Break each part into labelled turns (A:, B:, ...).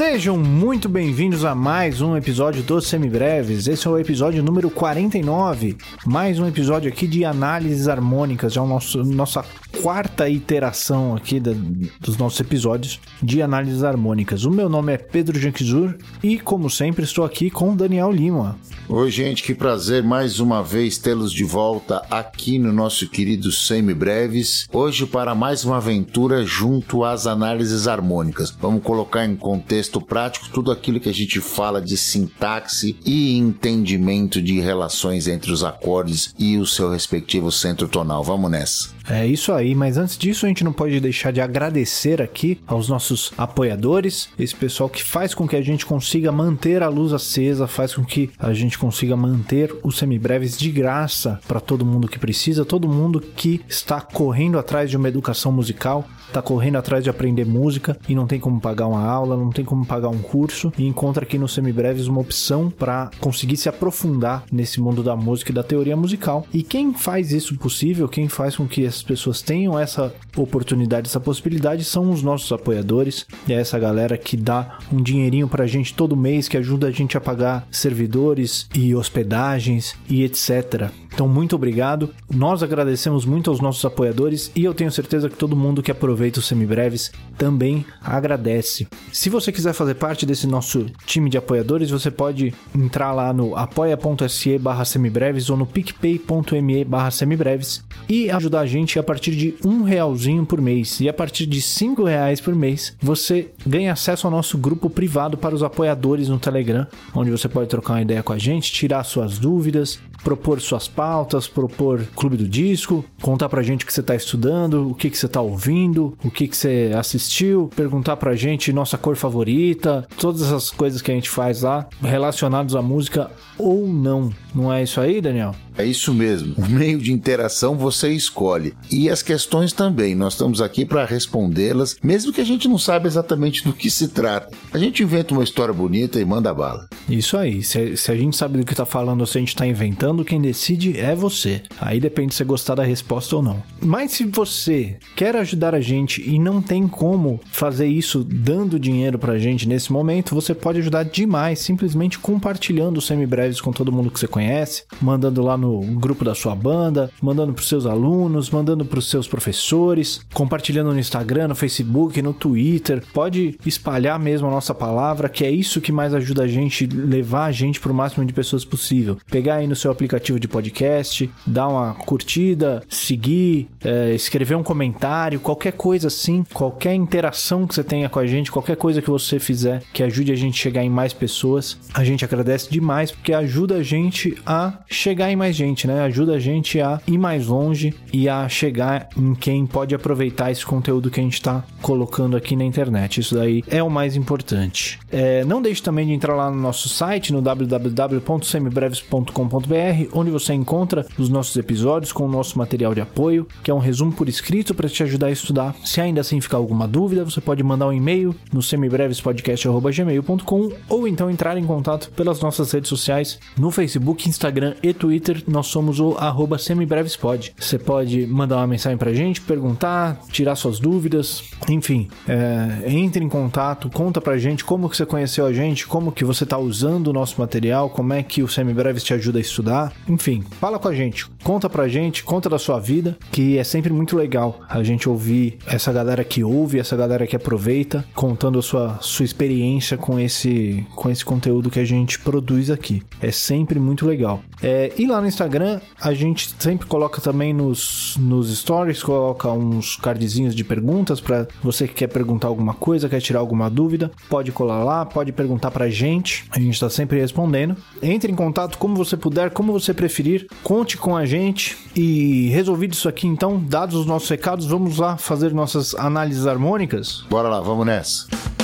A: Sejam muito bem-vindos a mais um episódio dos Semibreves. Esse é o episódio número 49. Mais um episódio aqui de análises harmônicas. É a nosso, nossa quarta iteração aqui da, dos nossos episódios de análises harmônicas. O meu nome é Pedro Janquizur e, como sempre, estou aqui com Daniel Lima.
B: Oi, gente, que prazer mais uma vez tê-los de volta aqui no nosso querido Semibreves. Hoje, para mais uma aventura junto às análises harmônicas. Vamos colocar em contexto texto prático, tudo aquilo que a gente fala de sintaxe e entendimento de relações entre os acordes e o seu respectivo centro tonal. Vamos nessa.
A: É isso aí, mas antes disso a gente não pode deixar de agradecer aqui aos nossos apoiadores, esse pessoal que faz com que a gente consiga manter a luz acesa, faz com que a gente consiga manter os semibreves de graça para todo mundo que precisa, todo mundo que está correndo atrás de uma educação musical, está correndo atrás de aprender música e não tem como pagar uma aula, não tem como pagar um curso e encontra aqui no Semibreves uma opção para conseguir se aprofundar nesse mundo da música e da teoria musical. E quem faz isso possível, quem faz com que essas pessoas tenham essa oportunidade, essa possibilidade, são os nossos apoiadores. É essa galera que dá um dinheirinho pra gente todo mês, que ajuda a gente a pagar servidores e hospedagens e etc. Então, muito obrigado. Nós agradecemos muito aos nossos apoiadores e eu tenho certeza que todo mundo que aproveita os semibreves também agradece. Se você quiser fazer parte desse nosso time de apoiadores, você pode entrar lá no apoia.se barra semibreves ou no picpay.me barra semibreves e ajudar a gente a partir de um realzinho por mês. E a partir de cinco reais por mês, você ganha acesso ao nosso grupo privado para os apoiadores no Telegram, onde você pode trocar uma ideia com a gente, tirar suas dúvidas, propor suas pautas, propor clube do disco, contar pra gente o que você tá estudando, o que, que você tá ouvindo, o que, que você assistiu, perguntar pra gente nossa cor favorita, todas essas coisas que a gente faz lá relacionadas à música ou não. Não é isso aí, Daniel?
B: É isso mesmo. O meio de interação você escolhe. E as questões também. Nós estamos aqui para respondê-las, mesmo que a gente não saiba exatamente do que se trata. A gente inventa uma história bonita e manda bala.
A: Isso aí. Se, se a gente sabe do que está falando ou se a gente está inventando, quem decide é você. Aí depende se você gostar da resposta ou não. Mas se você quer ajudar a gente e não tem como fazer isso dando dinheiro para a gente nesse momento, você pode ajudar demais simplesmente compartilhando os semibreves com todo mundo que você conhece, mandando lá no grupo da sua banda, mandando para seus alunos, mandando para os seus professores, compartilhando no Instagram, no Facebook, no Twitter. Pode espalhar mesmo a nossa palavra, que é isso que mais ajuda a gente, levar a gente para o máximo de pessoas possível. Pegar aí no seu aplicativo de podcast, dar uma curtida, seguir, é, escrever um comentário, qualquer coisa assim, qualquer interação que você tenha com a gente, qualquer coisa que você fizer que ajude a gente a chegar em mais pessoas, a gente agradece demais porque ajuda a gente a chegar em mais gente, né? Ajuda a gente a ir mais longe e a chegar em quem pode aproveitar esse conteúdo que a gente está colocando aqui na internet. Isso daí é o mais importante. É, não deixe também de entrar lá no nosso site, no www.semibreves.com.br, onde você encontra os nossos episódios com o nosso material de apoio, que é um resumo por escrito para te ajudar a estudar. Se ainda assim ficar alguma dúvida, você pode mandar um e-mail no semibrevespodcast.gmail.com ou então entrar em contato pelas nossas redes sociais no Facebook, Instagram e Twitter. Nós somos o arroba semibrevespod. Você pode mandar uma mensagem pra gente, perguntar, tirar suas dúvidas, enfim, é, entre em contato, conta pra gente como que você conheceu a gente, como que você tá usando o nosso material, como é que o Semibreves te ajuda a estudar, enfim, fala com a gente, conta pra gente, conta da sua vida, que é sempre muito legal a gente ouvir essa galera que ouve, essa galera que aproveita, contando a sua, sua experiência com esse, com esse conteúdo que a gente produz aqui. É sempre muito legal. É, e lá no Instagram, a gente sempre coloca também nos, nos stories, coloca uns cardzinhos de perguntas para você que quer perguntar alguma coisa, quer tirar alguma dúvida, pode colar lá, pode perguntar pra gente. A gente tá sempre respondendo. Entre em contato como você puder, como você preferir. Conte com a gente e resolvido isso aqui então, dados os nossos recados, vamos lá fazer nossas análises harmônicas.
B: Bora lá, vamos nessa.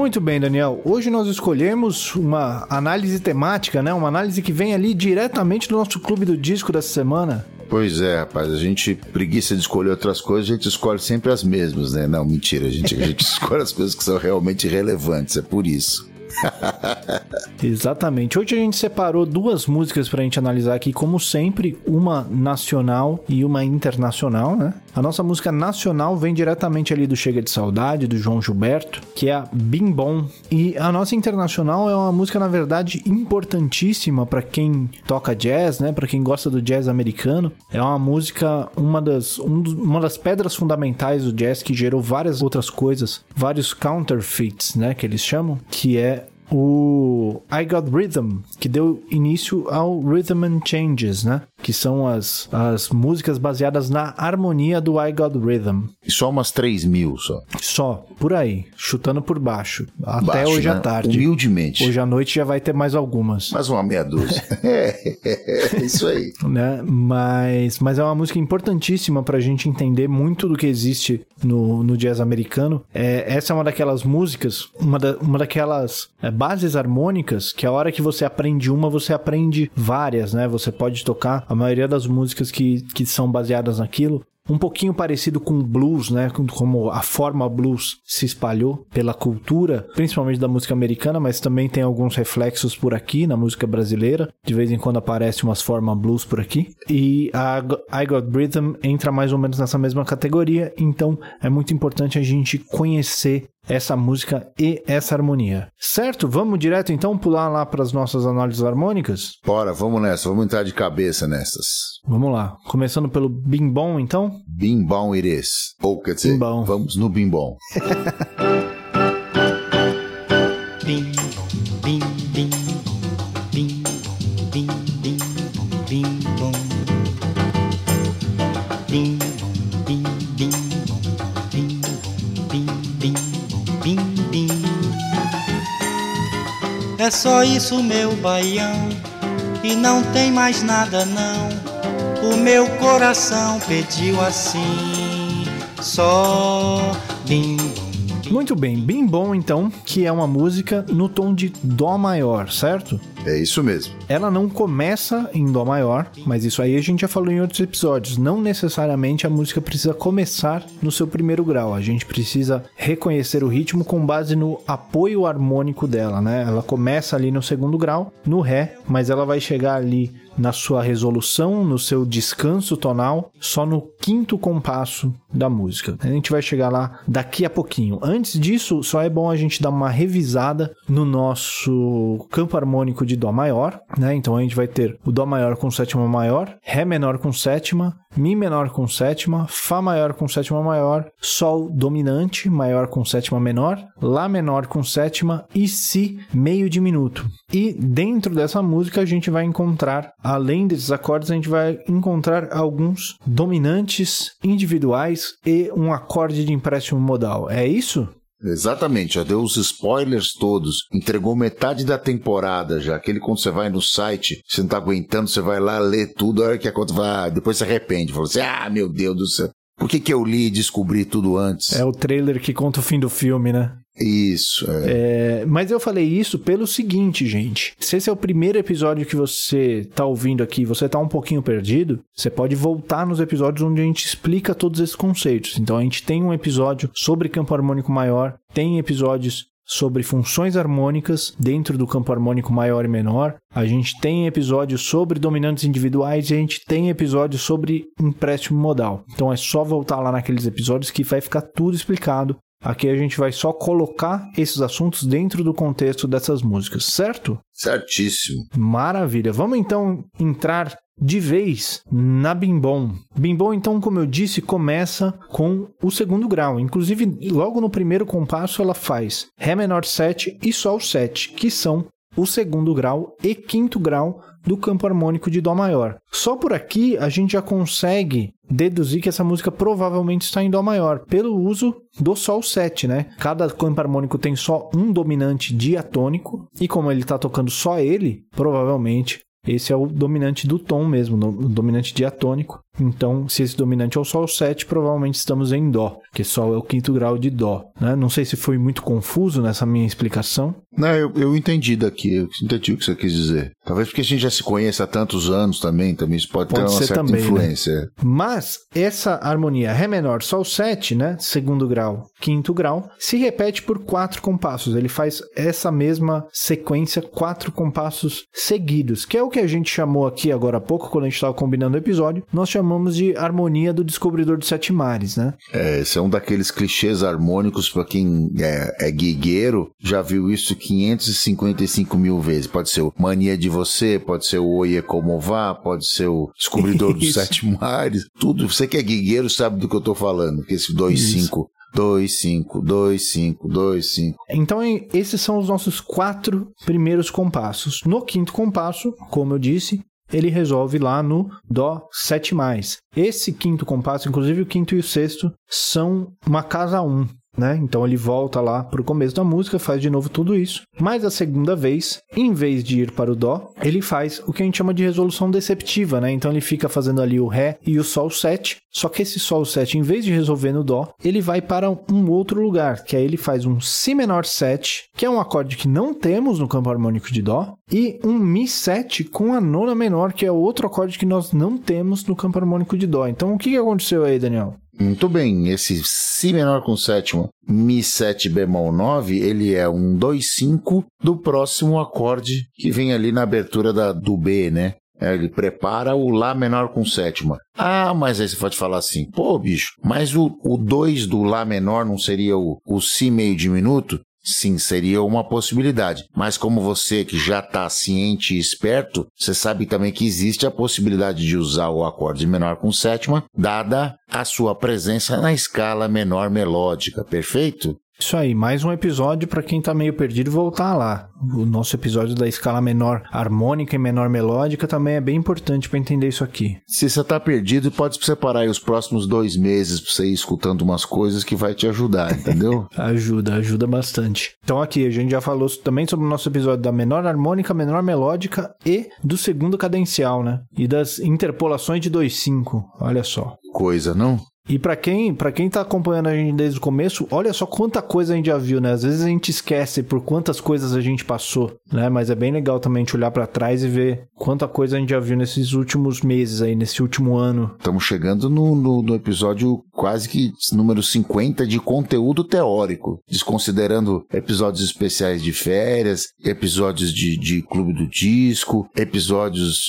A: Muito bem, Daniel. Hoje nós escolhemos uma análise temática, né? Uma análise que vem ali diretamente do nosso clube do disco dessa semana.
B: Pois é, rapaz, a gente preguiça de escolher outras coisas, a gente escolhe sempre as mesmas, né? Não, mentira, a gente, a gente escolhe as coisas que são realmente relevantes, é por isso.
A: Exatamente. Hoje a gente separou duas músicas pra gente analisar aqui, como sempre, uma nacional e uma internacional, né? A nossa música nacional vem diretamente ali do Chega de Saudade, do João Gilberto, que é a Bim Bom. E a nossa internacional é uma música, na verdade, importantíssima para quem toca jazz, né? Para quem gosta do jazz americano. É uma música, uma das, um, uma das pedras fundamentais do jazz que gerou várias outras coisas, vários counterfeits, né? Que eles chamam, que é o I Got Rhythm, que deu início ao Rhythm and Changes, né? Que são as, as músicas baseadas na harmonia do I Got Rhythm.
B: E só umas 3 mil só.
A: Só, por aí, chutando por baixo. Até
B: Baixo,
A: hoje
B: né?
A: à tarde.
B: Humildemente.
A: Hoje à noite já vai ter mais algumas.
B: Mais uma meia dúzia. é, é, isso aí.
A: né? Mas, mas é uma música importantíssima pra gente entender muito do que existe no, no jazz americano. É, essa é uma daquelas músicas, uma, da, uma daquelas é, bases harmônicas que a hora que você aprende uma, você aprende várias, né? Você pode tocar a maioria das músicas que, que são baseadas naquilo. Um pouquinho parecido com blues, né? Com- Como a forma blues se espalhou pela cultura, principalmente da música americana, mas também tem alguns reflexos por aqui na música brasileira. De vez em quando aparece umas formas blues por aqui. E a I Got Rhythm entra mais ou menos nessa mesma categoria, então é muito importante a gente conhecer essa música e essa harmonia. Certo? Vamos direto então pular lá para as nossas análises harmônicas?
B: Bora, vamos nessa, vamos entrar de cabeça nessas.
A: Vamos lá. Começando pelo Bim Bom, então.
B: Bimbom it is. Ou quer dizer,
A: Bimbom.
B: vamos no bimbom.
C: É só isso, meu baião, e não tem mais nada não. O meu coração pediu assim, só bim.
A: Muito bem, Bim Bom então, que é uma música no tom de Dó maior, certo?
B: É isso mesmo.
A: Ela não começa em Dó maior, mas isso aí a gente já falou em outros episódios. Não necessariamente a música precisa começar no seu primeiro grau. A gente precisa reconhecer o ritmo com base no apoio harmônico dela, né? Ela começa ali no segundo grau, no Ré, mas ela vai chegar ali na sua resolução, no seu descanso tonal, só no quinto compasso da música. A gente vai chegar lá daqui a pouquinho. Antes disso, só é bom a gente dar uma revisada no nosso campo harmônico de Dó maior, né? Então a gente vai ter o Dó maior com sétima maior, Ré menor com sétima, Mi menor com sétima, Fá maior com sétima maior, Sol dominante maior com sétima menor, Lá menor com sétima e Si meio diminuto. E dentro dessa música a gente vai encontrar, além desses acordes, a gente vai encontrar alguns dominantes individuais e um acorde de empréstimo modal. É isso?
B: Exatamente, já deu os spoilers todos. Entregou metade da temporada já. Aquele quando você vai no site, você não tá aguentando, você vai lá ler tudo, a hora que a conta vai, ah, depois se arrepende. Fala assim, ah, meu Deus do céu. Por que, que eu li e descobri tudo antes?
A: É o trailer que conta o fim do filme, né?
B: Isso, é.
A: É, mas eu falei isso pelo seguinte, gente. Se esse é o primeiro episódio que você tá ouvindo aqui, você tá um pouquinho perdido, você pode voltar nos episódios onde a gente explica todos esses conceitos. Então a gente tem um episódio sobre campo harmônico maior, tem episódios sobre funções harmônicas dentro do campo harmônico maior e menor. A gente tem episódios sobre dominantes individuais e a gente tem episódios sobre empréstimo modal. Então é só voltar lá naqueles episódios que vai ficar tudo explicado. Aqui a gente vai só colocar esses assuntos dentro do contexto dessas músicas, certo?
B: Certíssimo.
A: Maravilha. Vamos então entrar de vez na Bimbom. Bimbom, então, como eu disse, começa com o segundo grau. Inclusive, logo no primeiro compasso, ela faz Ré menor 7 e Sol 7, que são o segundo grau e quinto grau do campo harmônico de Dó maior. Só por aqui a gente já consegue deduzir que essa música provavelmente está em Dó maior, pelo uso do Sol 7, né? Cada campo harmônico tem só um dominante diatônico, e como ele está tocando só ele, provavelmente esse é o dominante do tom mesmo, o dominante diatônico. Então, se esse dominante é o Sol 7, provavelmente estamos em Dó, que Sol é o quinto grau de Dó. Né? Não sei se foi muito confuso nessa minha explicação.
B: Não, eu, eu entendi daqui, eu entendi o que você quis dizer. Talvez porque a gente já se conhece há tantos anos também, também isso pode, pode ter uma certa também, né? influência. Né?
A: Mas essa harmonia Ré menor, Sol 7, né? Segundo grau, quinto grau, se repete por quatro compassos. Ele faz essa mesma sequência, quatro compassos seguidos, que é o que a gente chamou aqui agora há pouco, quando a gente estava combinando o episódio, nós chamamos de harmonia do descobridor dos sete mares, né?
B: É, esse é um daqueles clichês harmônicos para quem é, é guigueiro, já viu isso 555 mil vezes. Pode ser o Mania de Você, pode ser o Oie Como Vá, pode ser o Descobridor dos Sete Mares, tudo. Você que é guigueiro sabe do que eu tô falando, que esse 2-5 2, 5, 2, 5, 2, 5.
A: Então, esses são os nossos quatro primeiros compassos. No quinto compasso, como eu disse, ele resolve lá no Dó 7. Esse quinto compasso, inclusive o quinto e o sexto, são uma casa 1 né? Então ele volta lá para o começo da música, faz de novo tudo isso. Mas a segunda vez, em vez de ir para o dó, ele faz o que a gente chama de resolução deceptiva, né? Então ele fica fazendo ali o ré e o sol 7, só que esse sol 7, em vez de resolver no dó, ele vai para um outro lugar, que aí ele faz um si menor 7, que é um acorde que não temos no campo harmônico de dó, e um mi 7 com a nona menor, que é outro acorde que nós não temos no campo harmônico de dó. Então o que aconteceu aí, Daniel?
B: Muito bem, esse Si menor com sétima, Mi 7 bemol 9, ele é um 2-5 do próximo acorde que vem ali na abertura da, do B, né? É, ele prepara o Lá menor com sétima. Ah, mas aí você pode falar assim, pô, bicho, mas o 2 do Lá menor não seria o, o Si meio diminuto? Sim, seria uma possibilidade. Mas como você que já está ciente e esperto, você sabe também que existe a possibilidade de usar o acorde menor com sétima, dada a sua presença na escala menor melódica, perfeito?
A: Isso aí, mais um episódio para quem tá meio perdido voltar lá. O nosso episódio da escala menor harmônica e menor melódica também é bem importante para entender isso aqui.
B: Se você tá perdido, pode separar aí os próximos dois meses para você ir escutando umas coisas que vai te ajudar, entendeu?
A: ajuda, ajuda bastante. Então aqui a gente já falou também sobre o nosso episódio da menor harmônica, menor melódica e do segundo cadencial, né? E das interpolações de 2/5. Olha só.
B: Coisa, não?
A: E para quem, para quem tá acompanhando a gente desde o começo, olha só quanta coisa a gente já viu, né? Às vezes a gente esquece por quantas coisas a gente passou, né? Mas é bem legal também gente olhar para trás e ver quanta coisa a gente já viu nesses últimos meses aí, nesse último ano.
B: Estamos chegando no, no, no, episódio quase que número 50 de conteúdo teórico, desconsiderando episódios especiais de férias, episódios de, de Clube do Disco, episódios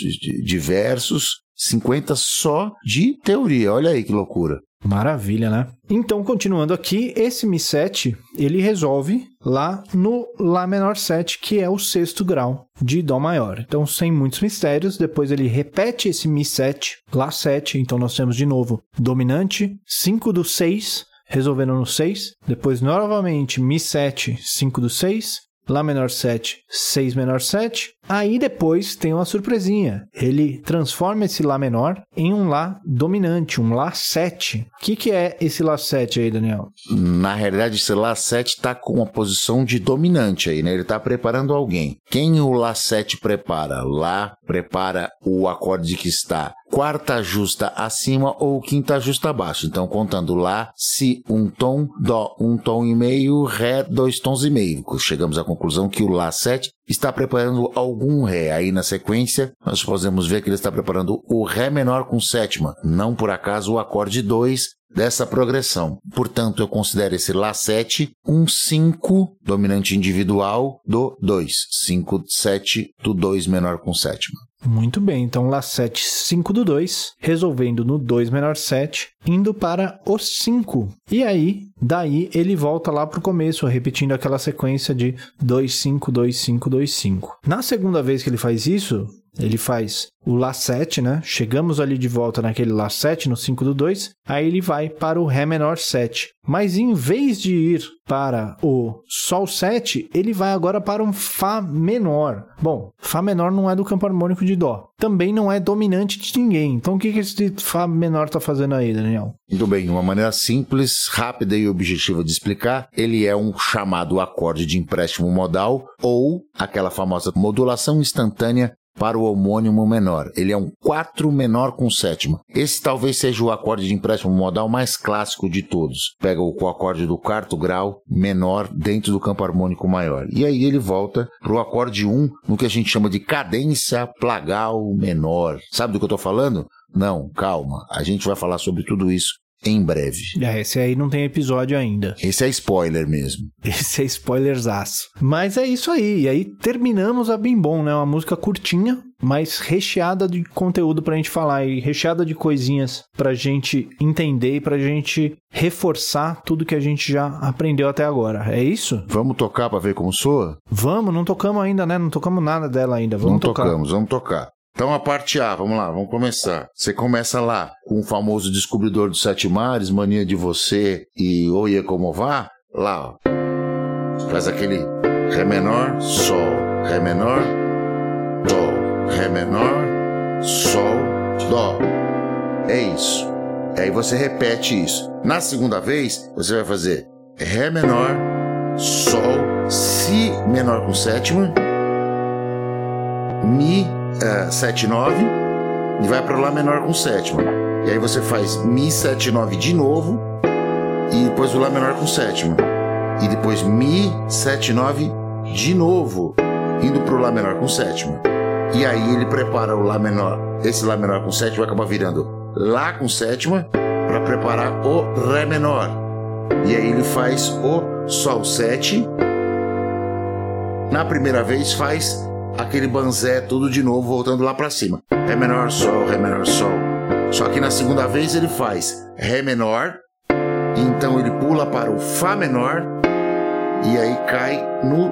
B: diversos. 50 só de teoria. Olha aí que loucura.
A: Maravilha, né? Então, continuando aqui, esse Mi7, ele resolve lá no Lá menor 7, que é o sexto grau de Dó maior. Então, sem muitos mistérios, depois ele repete esse Mi7, Lá 7, então nós temos de novo dominante, 5 do 6, resolvendo no 6, depois novamente Mi7, 5 do 6, Lá menor 7, 6 menor 7, Aí depois tem uma surpresinha. Ele transforma esse Lá menor em um Lá dominante, um Lá 7. O que, que é esse Lá 7 aí, Daniel?
B: Na realidade, esse Lá 7 está com uma posição de dominante aí, né? Ele está preparando alguém. Quem o Lá 7 prepara? Lá prepara o acorde que está quarta justa acima ou quinta justa abaixo. Então, contando Lá, Si, um tom, Dó, um tom e meio, Ré, dois tons e meio. Chegamos à conclusão que o Lá 7 está preparando algum Ré. Aí na sequência, nós podemos ver que ele está preparando o Ré menor com sétima, não por acaso o acorde 2 dessa progressão. Portanto, eu considero esse Lá7 um 5 dominante individual do 2. 5, 7 do 2 menor com sétima.
A: Muito bem, então Lá 7, 5 do 2, resolvendo no 2 menor 7, indo para o 5. E aí, daí ele volta lá para o começo, repetindo aquela sequência de 2, 5, 2, 5, 2, 5. Na segunda vez que ele faz isso, ele faz o Lá 7, né? Chegamos ali de volta naquele Lá 7, no 5 do 2. Aí ele vai para o Ré menor 7. Mas em vez de ir para o Sol 7, ele vai agora para um Fá menor. Bom, Fá menor não é do campo harmônico de Dó. Também não é dominante de ninguém. Então o que, que esse Fá menor está fazendo aí, Daniel?
B: Muito bem, uma maneira simples, rápida e objetiva de explicar. Ele é um chamado acorde de empréstimo modal ou aquela famosa modulação instantânea para o homônimo menor. Ele é um 4 menor com sétima. Esse talvez seja o acorde de empréstimo modal mais clássico de todos. Pega o acorde do quarto grau menor dentro do campo harmônico maior. E aí ele volta para o acorde 1 no que a gente chama de cadência plagal menor. Sabe do que eu estou falando? Não, calma. A gente vai falar sobre tudo isso em breve.
A: É, esse aí não tem episódio ainda.
B: Esse é spoiler mesmo.
A: Esse é spoilerzaço. Mas é isso aí. E aí terminamos a Bim Bom, né? Uma música curtinha, mas recheada de conteúdo pra gente falar e recheada de coisinhas pra gente entender e pra gente reforçar tudo que a gente já aprendeu até agora. É isso?
B: Vamos tocar pra ver como soa?
A: Vamos, não tocamos ainda, né? Não tocamos nada dela ainda. Vamos
B: não
A: tocar.
B: tocamos, vamos tocar. Então a parte A, vamos lá, vamos começar. Você começa lá com o famoso descobridor dos sete mares, mania de você e oie como vá, lá, ó. Faz aquele Ré menor, Sol, Ré menor, Dó, Ré menor, Sol, Dó. É isso. Aí você repete isso. Na segunda vez, você vai fazer Ré menor, Sol, Si menor com sétima, Mi uh, 7, 9 e vai para Lá menor com sétima. E aí você faz Mi 7, 9 de novo e depois o Lá menor com sétima. E depois Mi 7, 9 de novo, indo para o Lá menor com sétima. E aí ele prepara o Lá menor, esse Lá menor com sétima vai acabar virando Lá com sétima para preparar o Ré menor. E aí ele faz o Sol 7. Na primeira vez faz aquele banzé tudo de novo, voltando lá para cima. Ré menor, sol, ré menor, sol. Só que na segunda vez ele faz ré menor, então ele pula para o fá menor e aí cai no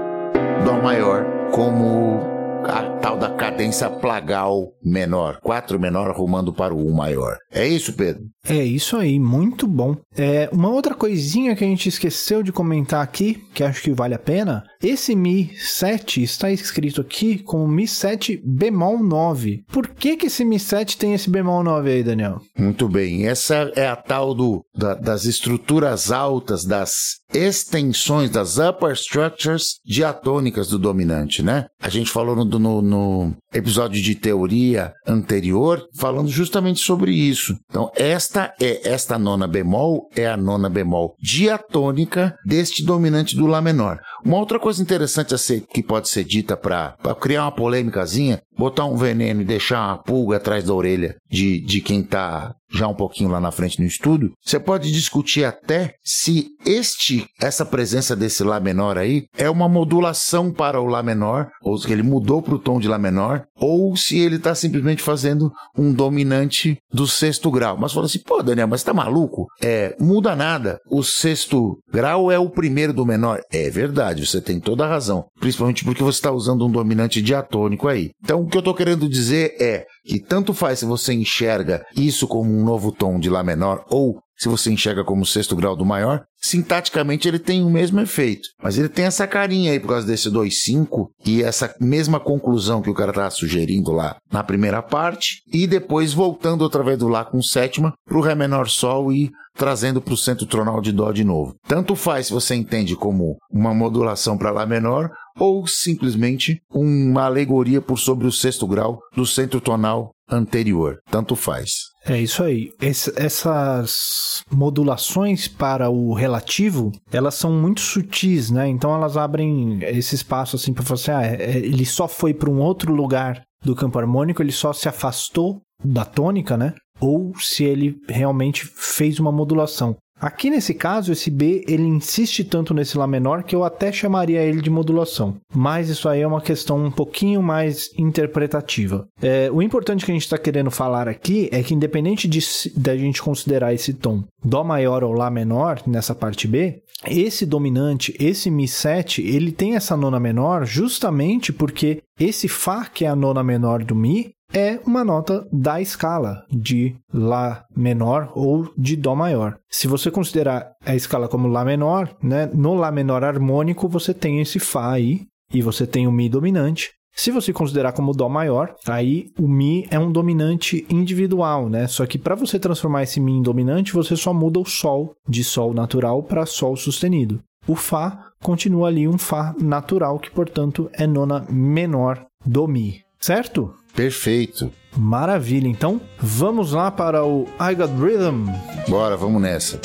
B: dó maior como a tal da cadência plagal menor, 4 menor arrumando para o 1 maior. É isso, Pedro?
A: É isso aí, muito bom. É, uma outra coisinha que a gente esqueceu de comentar aqui, que acho que vale a pena, esse Mi 7 está escrito aqui como Mi 7 bemol 9. Por que, que esse Mi 7 tem esse bemol 9 aí, Daniel?
B: Muito bem, essa é a tal do, da, das estruturas altas, das extensões, das upper structures diatônicas do dominante, né? A gente falou no, no, no episódio de teoria anterior, falando justamente sobre isso. Então, esta é esta nona bemol é a nona bemol diatônica deste dominante do lá menor. Uma outra coisa interessante a ser, que pode ser dita para criar uma polêmicazinha, botar um veneno e deixar uma pulga atrás da orelha de, de quem está já um pouquinho lá na frente no estudo, você pode discutir até se este essa presença desse lá menor aí é uma modulação para o lá menor, ou se ele mudou para o tom de lá menor, ou se ele está simplesmente fazendo um dominante do sexto grau. Mas fala assim, pô, Daniel, mas tá maluco? É, muda nada. O sexto grau é o primeiro do menor. É verdade, você tem toda a razão. Principalmente porque você está usando um dominante diatônico aí. Então, o que eu estou querendo dizer é que tanto faz se você enxerga isso como um novo tom de Lá menor ou se você enxerga como sexto grau do maior, sintaticamente ele tem o mesmo efeito. Mas ele tem essa carinha aí por causa desse 2,5 e essa mesma conclusão que o cara está sugerindo lá na primeira parte, e depois voltando outra vez do Lá com sétima para o Ré menor Sol e trazendo para o centro tronal de Dó de novo. Tanto faz se você entende como uma modulação para Lá menor ou simplesmente uma alegoria por sobre o sexto grau do centro tonal anterior. Tanto faz.
A: É isso aí. Ess essas modulações para o relativo, elas são muito sutis, né? Então elas abrem esse espaço assim para você, ah, é, ele só foi para um outro lugar do campo harmônico, ele só se afastou da tônica, né? Ou se ele realmente fez uma modulação. Aqui nesse caso, esse B ele insiste tanto nesse Lá menor que eu até chamaria ele de modulação. Mas isso aí é uma questão um pouquinho mais interpretativa. É, o importante que a gente está querendo falar aqui é que, independente de da gente considerar esse tom Dó maior ou Lá menor nessa parte B, esse dominante, esse Mi7, ele tem essa nona menor justamente porque esse Fá, que é a nona menor do Mi, é uma nota da escala de Lá menor ou de Dó maior. Se você considerar a escala como Lá menor, né, no Lá menor harmônico você tem esse Fá aí e você tem o Mi dominante. Se você considerar como Dó maior, aí o Mi é um dominante individual, né? Só que para você transformar esse Mi em dominante, você só muda o Sol de Sol natural para Sol sustenido. O Fá continua ali um Fá natural, que portanto é nona menor do Mi. certo?
B: Perfeito.
A: Maravilha. Então, vamos lá para o I Got Rhythm.
B: Bora, vamos nessa.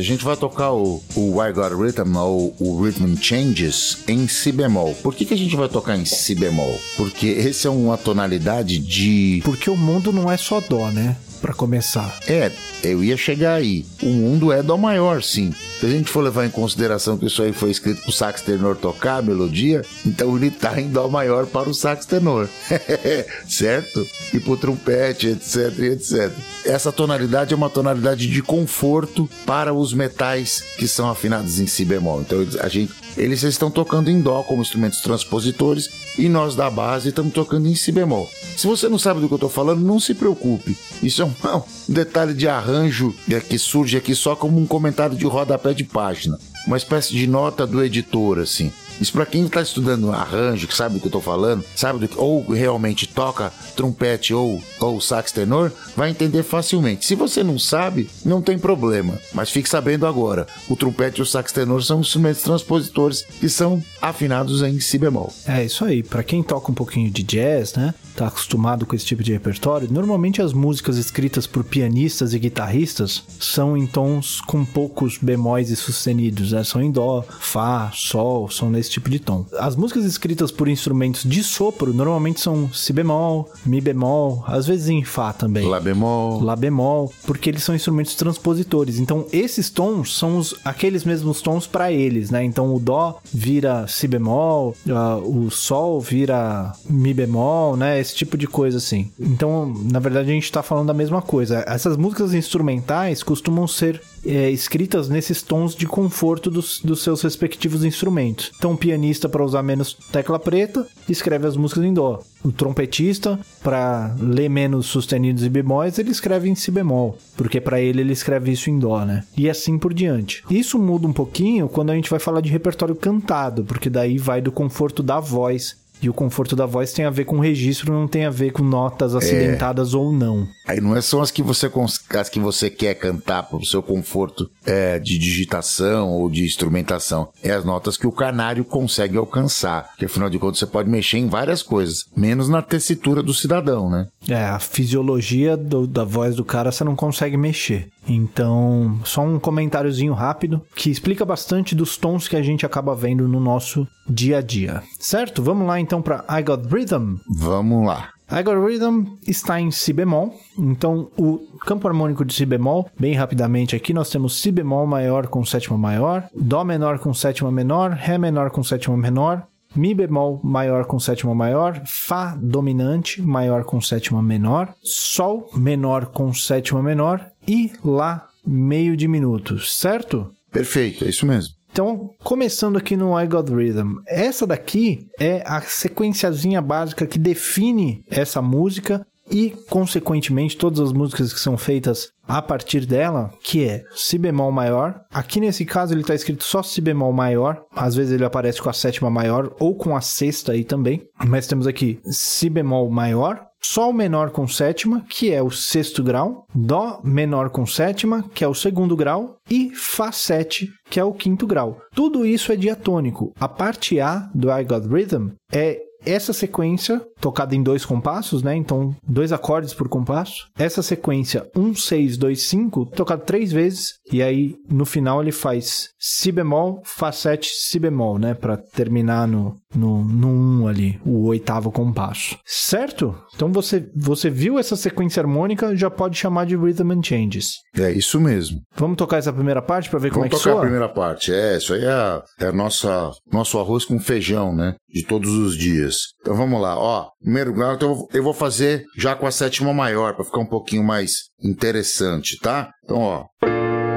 B: A gente vai tocar o, o I Got Rhythm, ou o Rhythm Changes, em Si bemol. Por que, que a gente vai tocar em Si bemol? Porque esse é uma tonalidade de.
A: Porque o mundo não é só dó, né? Para começar.
B: É, eu ia chegar aí. O mundo é dó maior, sim. Se a gente for levar em consideração que isso aí foi escrito pro sax tenor tocar a melodia, então ele tá em dó maior para o sax tenor. certo? E pro trompete, etc, etc. Essa tonalidade é uma tonalidade de conforto para os metais que são afinados em si bemol. Então a gente eles estão tocando em dó como instrumentos transpositores e nós da base estamos tocando em si bemol. Se você não sabe do que eu estou falando, não se preocupe. Isso é um, um detalhe de arranjo que surge aqui só como um comentário de rodapé de página. Uma espécie de nota do editor, assim. Isso para quem está estudando arranjo, que sabe do que eu estou falando, sabe que, ou realmente toca trompete ou, ou sax tenor, vai entender facilmente. Se você não sabe, não tem problema, mas fique sabendo agora. O trompete e o sax tenor são instrumentos transpositores que são afinados em si bemol.
A: É isso aí. Para quem toca um pouquinho de jazz, né? Tá acostumado com esse tipo de repertório, normalmente as músicas escritas por pianistas e guitarristas são em tons com poucos bemóis e sustenidos, né? São em dó, fá, sol, são nesse tipo de tom. As músicas escritas por instrumentos de sopro normalmente são si bemol, mi bemol, às vezes em fá também.
B: Lá bemol.
A: Lá bemol, porque eles são instrumentos transpositores. Então, esses tons são os, aqueles mesmos tons para eles, né? Então, o dó vira si bemol, uh, o sol vira mi bemol, né? Esse tipo de coisa assim. Então, na verdade, a gente tá falando da mesma coisa. Essas músicas instrumentais costumam ser é, escritas nesses tons de conforto dos, dos seus respectivos instrumentos. Então, o pianista, para usar menos tecla preta, escreve as músicas em dó. O trompetista, para ler menos sustenidos e bemóis, ele escreve em si bemol, porque para ele ele escreve isso em dó, né? E assim por diante. Isso muda um pouquinho quando a gente vai falar de repertório cantado, porque daí vai do conforto da voz e o conforto da voz tem a ver com registro, não tem a ver com notas acidentadas é. ou não.
B: Aí não é só as que você as que você quer cantar para o seu conforto é, de digitação ou de instrumentação. É as notas que o canário consegue alcançar. Porque afinal de contas você pode mexer em várias coisas, menos na tessitura do cidadão, né?
A: É, a fisiologia do, da voz do cara você não consegue mexer. Então, só um comentáriozinho rápido que explica bastante dos tons que a gente acaba vendo no nosso dia a dia. Certo? Vamos lá então para I Got Rhythm.
B: Vamos lá.
A: I Got Rhythm está em Si bemol, então o campo harmônico de Si bemol, bem rapidamente aqui, nós temos Si bemol maior com sétima maior, Dó menor com sétima menor, Ré menor com sétima menor, Mi bemol maior com sétima maior, Fá dominante maior com sétima menor, Sol menor com sétima menor e Lá meio diminuto, certo?
B: Perfeito, é isso mesmo.
A: Então, começando aqui no I Got Rhythm, essa daqui é a sequenciazinha básica que define essa música e, consequentemente, todas as músicas que são feitas a partir dela, que é Si bemol maior. Aqui nesse caso ele está escrito só Si bemol maior, às vezes ele aparece com a sétima maior ou com a sexta aí também, mas temos aqui Si bemol maior, Sol menor com sétima, que é o sexto grau, Dó menor com sétima, que é o segundo grau, e Fá 7, que é o quinto grau. Tudo isso é diatônico. A parte A do I Got Rhythm é essa sequência, tocada em dois compassos, né? Então, dois acordes por compasso. Essa sequência 1, 6, 2, 5, tocada três vezes. E aí, no final, ele faz Si bemol, Fá 7, Si bemol, né? Para terminar no, no, no 1 ali, o oitavo compasso. Certo? Então, você, você viu essa sequência harmônica, já pode chamar de Rhythm and Changes.
B: É isso mesmo.
A: Vamos tocar essa primeira parte para ver
B: Vamos
A: como é que
B: tocar
A: soa?
B: a primeira parte. É, isso aí é, é nossa, nosso arroz com feijão, né? De todos os dias. Então vamos lá, ó. Primeiro grau, então eu vou fazer já com a sétima maior, para ficar um pouquinho mais interessante, tá? Então, ó.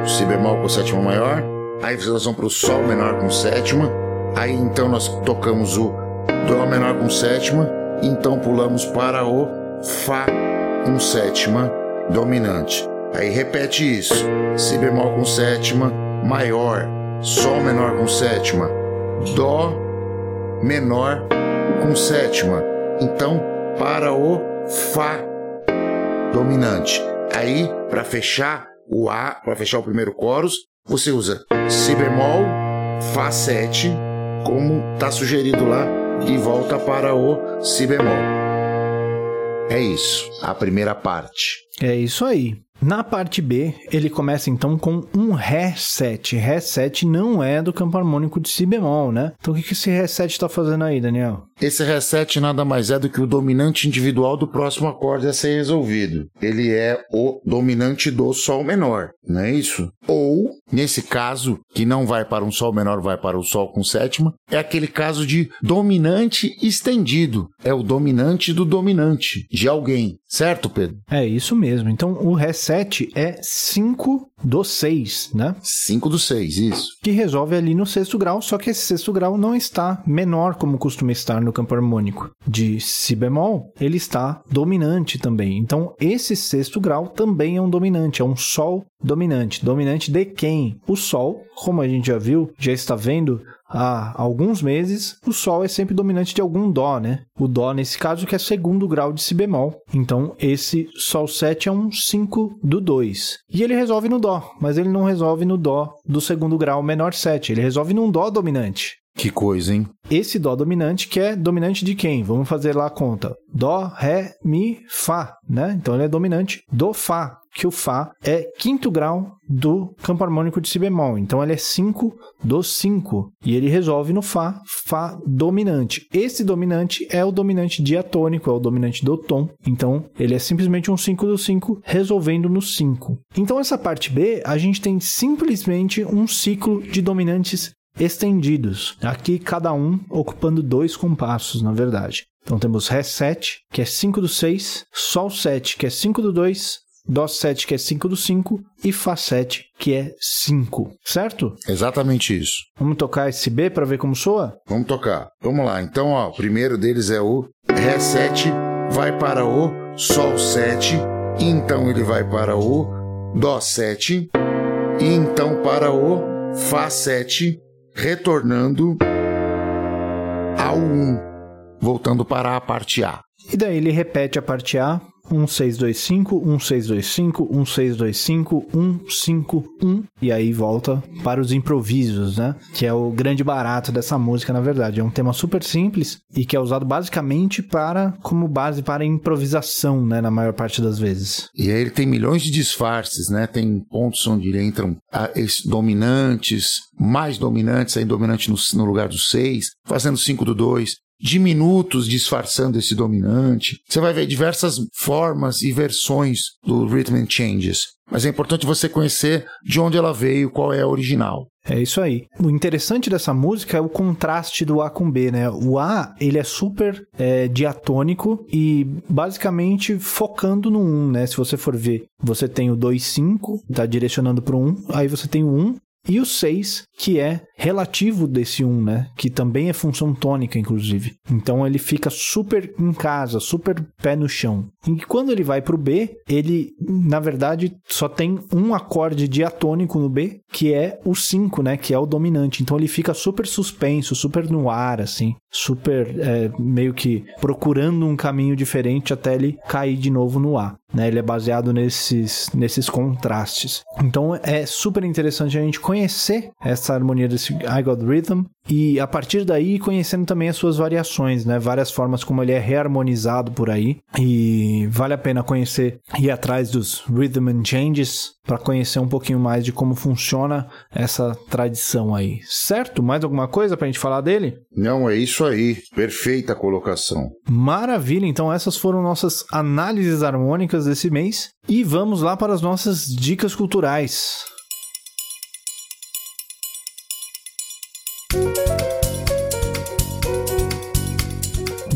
B: Si bemol com sétima maior. Aí nós vamos pro Sol menor com sétima. Aí então nós tocamos o Dó menor com sétima. então pulamos para o Fá com sétima dominante. Aí repete isso: Si bemol com sétima maior, Sol menor com sétima, Dó menor com sétima. Então, para o Fá dominante. Aí, para fechar o A, para fechar o primeiro chorus, você usa Si bemol, Fá 7, como está sugerido lá, e volta para o Si bemol. É isso, a primeira parte.
A: É isso aí. Na parte B, ele começa então com um Ré 7. Ré 7 não é do campo harmônico de Si bemol, né? Então o que esse Ré 7 está fazendo aí, Daniel?
B: Esse 7 nada mais é do que o dominante individual do próximo acorde a ser resolvido. Ele é o dominante do Sol menor, não é isso? Ou, nesse caso, que não vai para um Sol menor, vai para o Sol com sétima, é aquele caso de dominante estendido. É o dominante do dominante, de alguém. Certo, Pedro?
A: É isso mesmo. Então o 7 é 5 do 6, né?
B: 5 do 6, isso.
A: Que resolve ali no sexto grau, só que esse sexto grau não está menor como costuma estar no campo harmônico de Si bemol, ele está dominante também. Então esse sexto grau também é um dominante, é um Sol dominante. Dominante de quem? O Sol, como a gente já viu, já está vendo há alguns meses, o Sol é sempre dominante de algum Dó, né? O Dó, nesse caso, que é segundo grau de Si bemol. Então, esse Sol 7 é um 5 do 2. E ele resolve no Dó, mas ele não resolve no Dó do segundo grau menor 7. Ele resolve num Dó dominante.
B: Que coisa, hein?
A: Esse Dó dominante que é dominante de quem? Vamos fazer lá a conta. Dó, Ré, Mi, Fá, né? Então ele é dominante do Fá, que o Fá é quinto grau do campo harmônico de Si bemol. Então ele é 5 do 5. E ele resolve no Fá, Fá dominante. Esse dominante é o dominante diatônico, é o dominante do tom. Então ele é simplesmente um 5 do 5 resolvendo no 5. Então essa parte B, a gente tem simplesmente um ciclo de dominantes estendidos. Aqui cada um ocupando dois compassos, na verdade. Então temos Ré 7, que é 5 do 6, Sol 7, que é 5 do 2, Dó 7, que é 5 do 5, e Fá 7, que é 5, certo?
B: Exatamente isso.
A: Vamos tocar esse B para ver como soa?
B: Vamos tocar. Vamos lá. Então, ó, o primeiro deles é o Ré 7, vai para o Sol 7, e então ele vai para o Dó 7, e então para o Fá 7, retornando ao 1, voltando para a parte A.
A: E daí ele repete a parte A, 1625, 1625, 1625, 151 e aí volta para os improvisos, né? Que é o grande barato dessa música, na verdade. É um tema super simples e que é usado basicamente para como base para improvisação, né, na maior parte das vezes.
B: E aí ele tem milhões de disfarces, né? Tem pontos onde entram ah, dominantes, mais dominantes, aí dominante no, no lugar do 6, fazendo 5 do 2, diminutos disfarçando esse dominante. Você vai ver diversas formas e versões do Rhythm and Changes. Mas é importante você conhecer de onde ela veio, qual é a original.
A: É isso aí. O interessante dessa música é o contraste do A com B, né? O A, ele é super é, diatônico e basicamente focando no 1, né? Se você for ver, você tem o 2, 5, tá direcionando para o 1, aí você tem o 1, e o 6, que é relativo desse 1, né? Que também é função tônica, inclusive. Então ele fica super em casa, super pé no chão. E quando ele vai para o B, ele, na verdade, só tem um acorde diatônico no B, que é o 5, né? Que é o dominante. Então ele fica super suspenso, super no ar, assim. Super é, meio que procurando um caminho diferente até ele cair de novo no A. Né? Ele é baseado nesses, nesses contrastes. Então é super interessante a gente conhecer essa harmonia desse I Got Rhythm e a partir daí conhecendo também as suas variações, né? Várias formas como ele é reharmonizado por aí e vale a pena conhecer e ir atrás dos Rhythm and Changes para conhecer um pouquinho mais de como funciona essa tradição aí. Certo? Mais alguma coisa para a gente falar dele?
B: Não, é isso aí. Perfeita colocação.
A: Maravilha. Então essas foram nossas análises harmônicas desse mês e vamos lá para as nossas dicas culturais.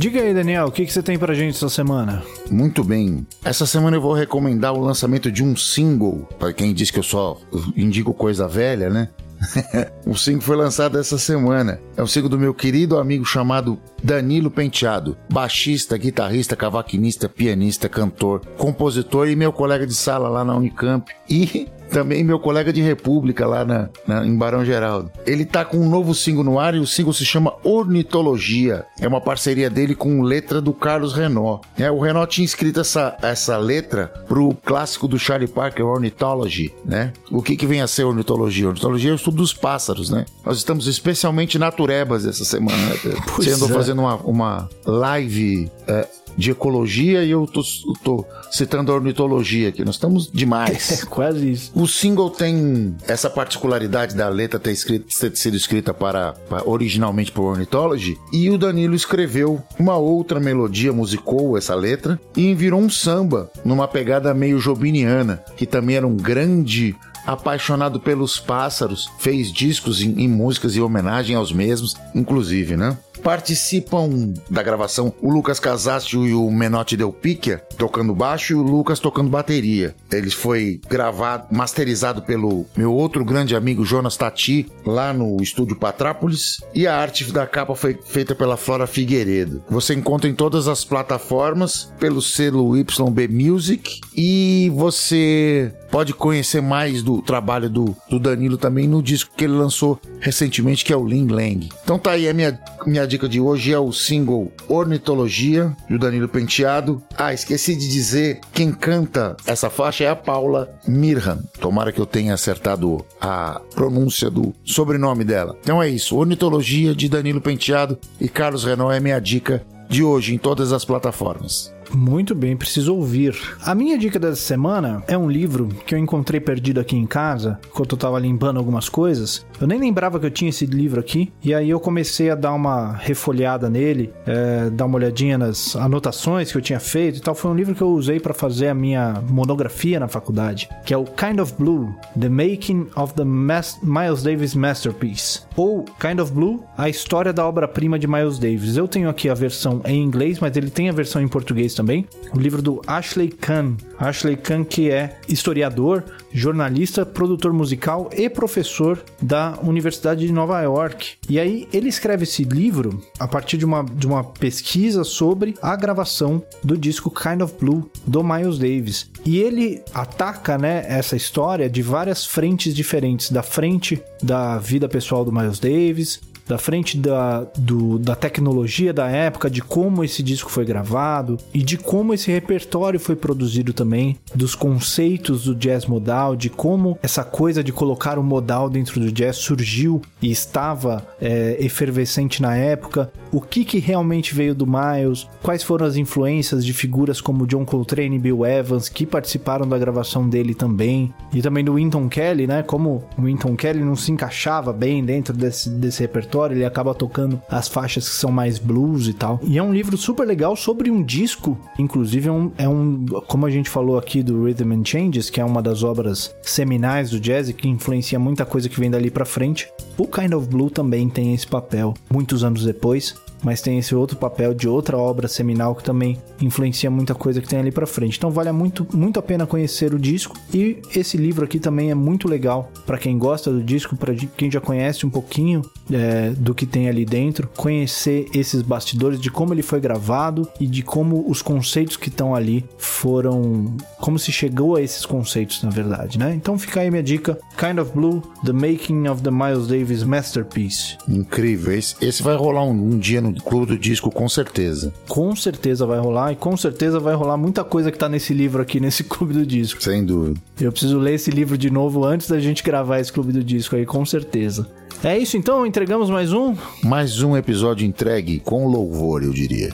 A: Diga aí, Daniel, o que, que você tem pra gente essa semana?
B: Muito bem. Essa semana eu vou recomendar o lançamento de um single. Para quem diz que eu só indico coisa velha, né? o single foi lançado essa semana. É o single do meu querido amigo chamado Danilo Penteado, baixista, guitarrista, cavaquinista, pianista, cantor, compositor e meu colega de sala lá na Unicamp. E também meu colega de República lá na, na, em Barão Geraldo. Ele tá com um novo single no ar e o single se chama Ornitologia. É uma parceria dele com letra do Carlos Renault. É, o Renault tinha escrito essa, essa letra pro clássico do Charlie Parker, Ornithology, né? O que que vem a ser ornitologia? Ornitologia é o estudo dos pássaros, né? Nós estamos especialmente naturebas essa semana. Né? Andou é. fazendo uma, uma live... É, de ecologia e eu tô, tô citando a ornitologia aqui. Nós estamos demais.
A: É, quase isso.
B: O single tem essa particularidade da letra ter, escrito, ter sido escrita para, para, originalmente por Ornithology e o Danilo escreveu uma outra melodia, musicou essa letra e virou um samba numa pegada meio jobiniana, que também era um grande apaixonado pelos pássaros, fez discos em, em músicas e homenagem aos mesmos, inclusive, né? Participam da gravação o Lucas Casastio e o Menotti Del Picchia tocando baixo e o Lucas tocando bateria. Ele foi gravado, masterizado pelo meu outro grande amigo Jonas Tati lá no estúdio Patrápolis e a arte da capa foi feita pela Flora Figueiredo. Você encontra em todas as plataformas pelo selo YB Music e você pode conhecer mais do trabalho do, do Danilo também no disco que ele lançou recentemente, que é o Ling Lang. Então tá aí a minha, minha dica de hoje, é o single Ornitologia, do Danilo Penteado. Ah, esqueci de dizer, quem canta essa faixa é a Paula Mirhan. Tomara que eu tenha acertado a pronúncia do sobrenome dela. Então é isso, Ornitologia de Danilo Penteado e Carlos Renault é minha dica de hoje em todas as plataformas.
A: Muito bem, preciso ouvir. A minha dica dessa semana é um livro que eu encontrei perdido aqui em casa, enquanto eu tava limpando algumas coisas. Eu nem lembrava que eu tinha esse livro aqui, e aí eu comecei a dar uma refolhada nele, é, dar uma olhadinha nas anotações que eu tinha feito e tal. Foi um livro que eu usei para fazer a minha monografia na faculdade, que é o Kind of Blue: The Making of the Mas Miles Davis Masterpiece, ou Kind of Blue: A História da Obra-Prima de Miles Davis. Eu tenho aqui a versão em inglês, mas ele tem a versão em português também. O livro do Ashley Kahn. Ashley Kahn, que é historiador, jornalista, produtor musical e professor da Universidade de Nova York. E aí ele escreve esse livro a partir de uma, de uma pesquisa sobre a gravação do disco Kind of Blue do Miles Davis. E ele ataca, né, essa história de várias frentes diferentes, da frente da vida pessoal do Miles Davis, da frente da, do, da tecnologia da época, de como esse disco foi gravado e de como esse repertório foi produzido também, dos conceitos do jazz modal, de como essa coisa de colocar o modal dentro do jazz surgiu e estava é, efervescente na época, o que, que realmente veio do Miles, quais foram as influências de figuras como John Coltrane e Bill Evans que participaram da gravação dele também, e também do Winton Kelly, né? Como o Winton Kelly não se encaixava bem dentro desse, desse repertório história, ele acaba tocando as faixas que são mais blues e tal. E é um livro super legal sobre um disco, inclusive é um, é um como a gente falou aqui do Rhythm and Changes, que é uma das obras seminais do jazz e que influencia muita coisa que vem dali para frente. O Kind of Blue também tem esse papel muitos anos depois mas tem esse outro papel de outra obra seminal que também influencia muita coisa que tem ali para frente. Então vale muito, muito a pena conhecer o disco e esse livro aqui também é muito legal para quem gosta do disco, para quem já conhece um pouquinho é, do que tem ali dentro, conhecer esses bastidores de como ele foi gravado e de como os conceitos que estão ali foram, como se chegou a esses conceitos na verdade, né? Então fica aí minha dica, Kind of Blue, The Making of the Miles Davis Masterpiece.
B: Incrível, esse, esse vai rolar um, um dia no Clube do Disco, com certeza.
A: Com certeza vai rolar e com certeza vai rolar muita coisa que tá nesse livro aqui, nesse Clube do Disco.
B: Sem dúvida.
A: Eu preciso ler esse livro de novo antes da gente gravar esse Clube do Disco aí, com certeza. É isso então, entregamos mais um?
B: Mais um episódio entregue com louvor, eu diria.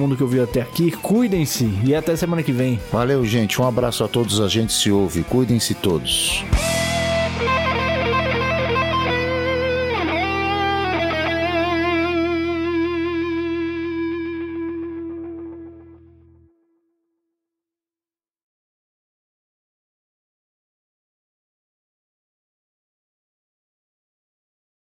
A: mundo que ouviu até aqui. Cuidem-se e até semana que vem.
B: Valeu, gente. Um abraço a todos. A gente se ouve. Cuidem-se todos.